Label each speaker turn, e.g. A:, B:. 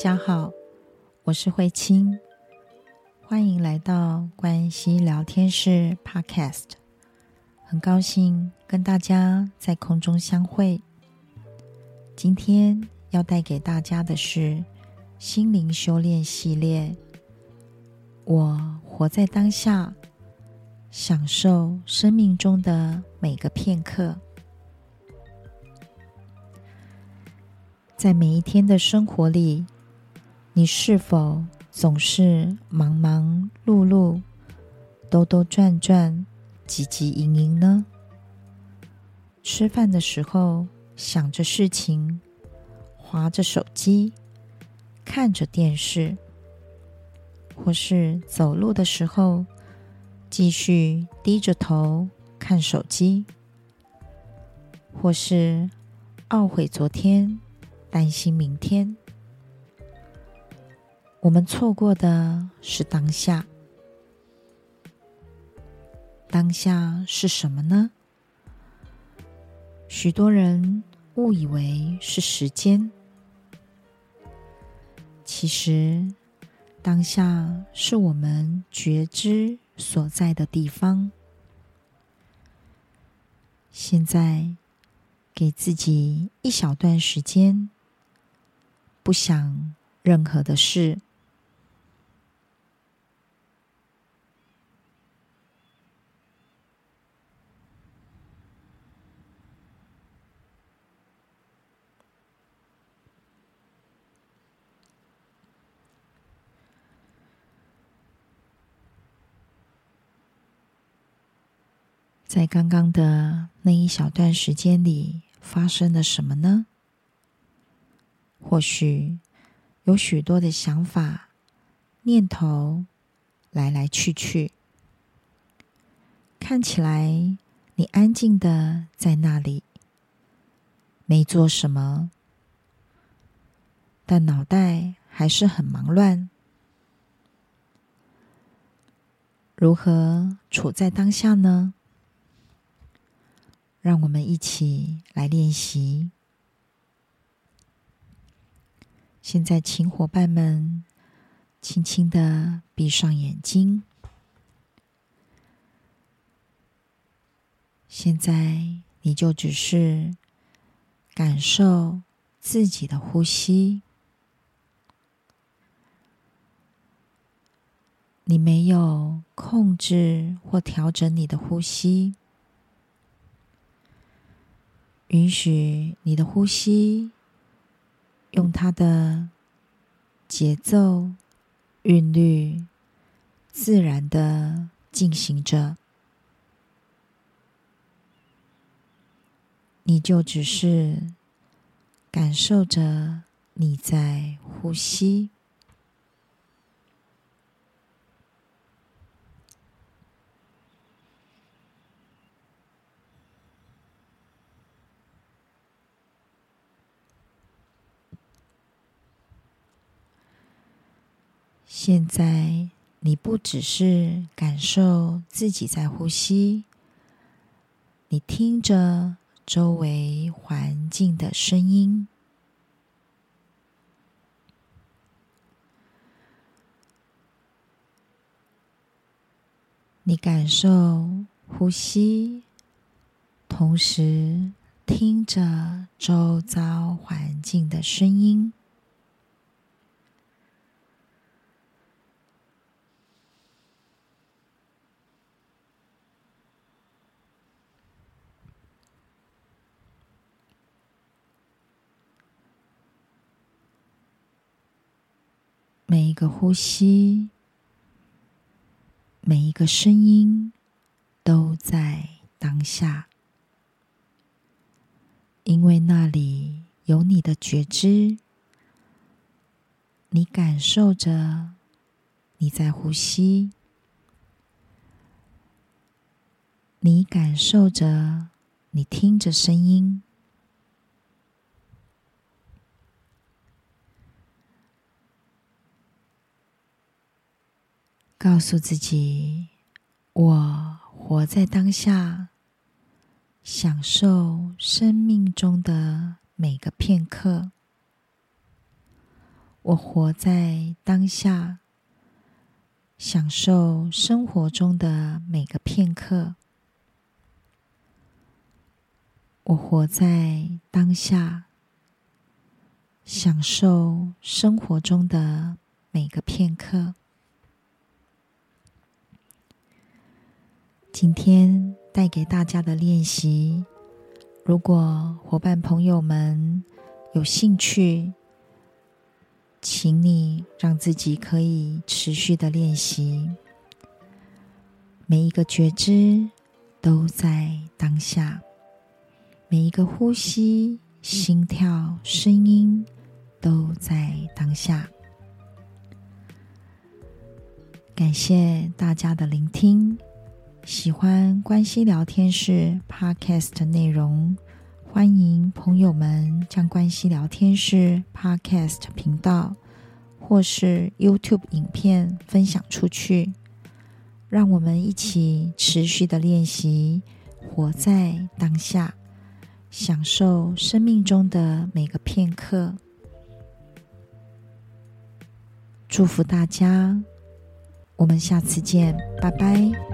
A: 大家好，我是慧清，欢迎来到关系聊天室 Podcast，很高兴跟大家在空中相会。今天要带给大家的是心灵修炼系列，我活在当下，享受生命中的每个片刻。在每一天的生活里，你是否总是忙忙碌碌、兜兜转转、汲汲营营呢？吃饭的时候想着事情，滑着手机，看着电视，或是走路的时候继续低着头看手机，或是懊悔昨天。担心明天，我们错过的是当下。当下是什么呢？许多人误以为是时间，其实当下是我们觉知所在的地方。现在，给自己一小段时间。不想任何的事，在刚刚的那一小段时间里，发生了什么呢？或许有许多的想法、念头来来去去，看起来你安静的在那里，没做什么，但脑袋还是很忙乱。如何处在当下呢？让我们一起来练习。现在，请伙伴们轻轻的闭上眼睛。现在，你就只是感受自己的呼吸。你没有控制或调整你的呼吸，允许你的呼吸。用它的节奏、韵律，自然的进行着，你就只是感受着你在呼吸。现在，你不只是感受自己在呼吸，你听着周围环境的声音，你感受呼吸，同时听着周遭环境的声音。每一个呼吸，每一个声音，都在当下，因为那里有你的觉知，你感受着你在呼吸，你感受着你听着声音。告诉自己，我活在当下，享受生命中的每个片刻。我活在当下，享受生活中的每个片刻。我活在当下，享受生活中的每个片刻。今天带给大家的练习，如果伙伴朋友们有兴趣，请你让自己可以持续的练习。每一个觉知都在当下，每一个呼吸、心跳、声音都在当下。感谢大家的聆听。喜欢关系聊天室 Podcast 内容，欢迎朋友们将关系聊天室 Podcast 频道或是 YouTube 影片分享出去，让我们一起持续的练习，活在当下，享受生命中的每个片刻。祝福大家，我们下次见，拜拜。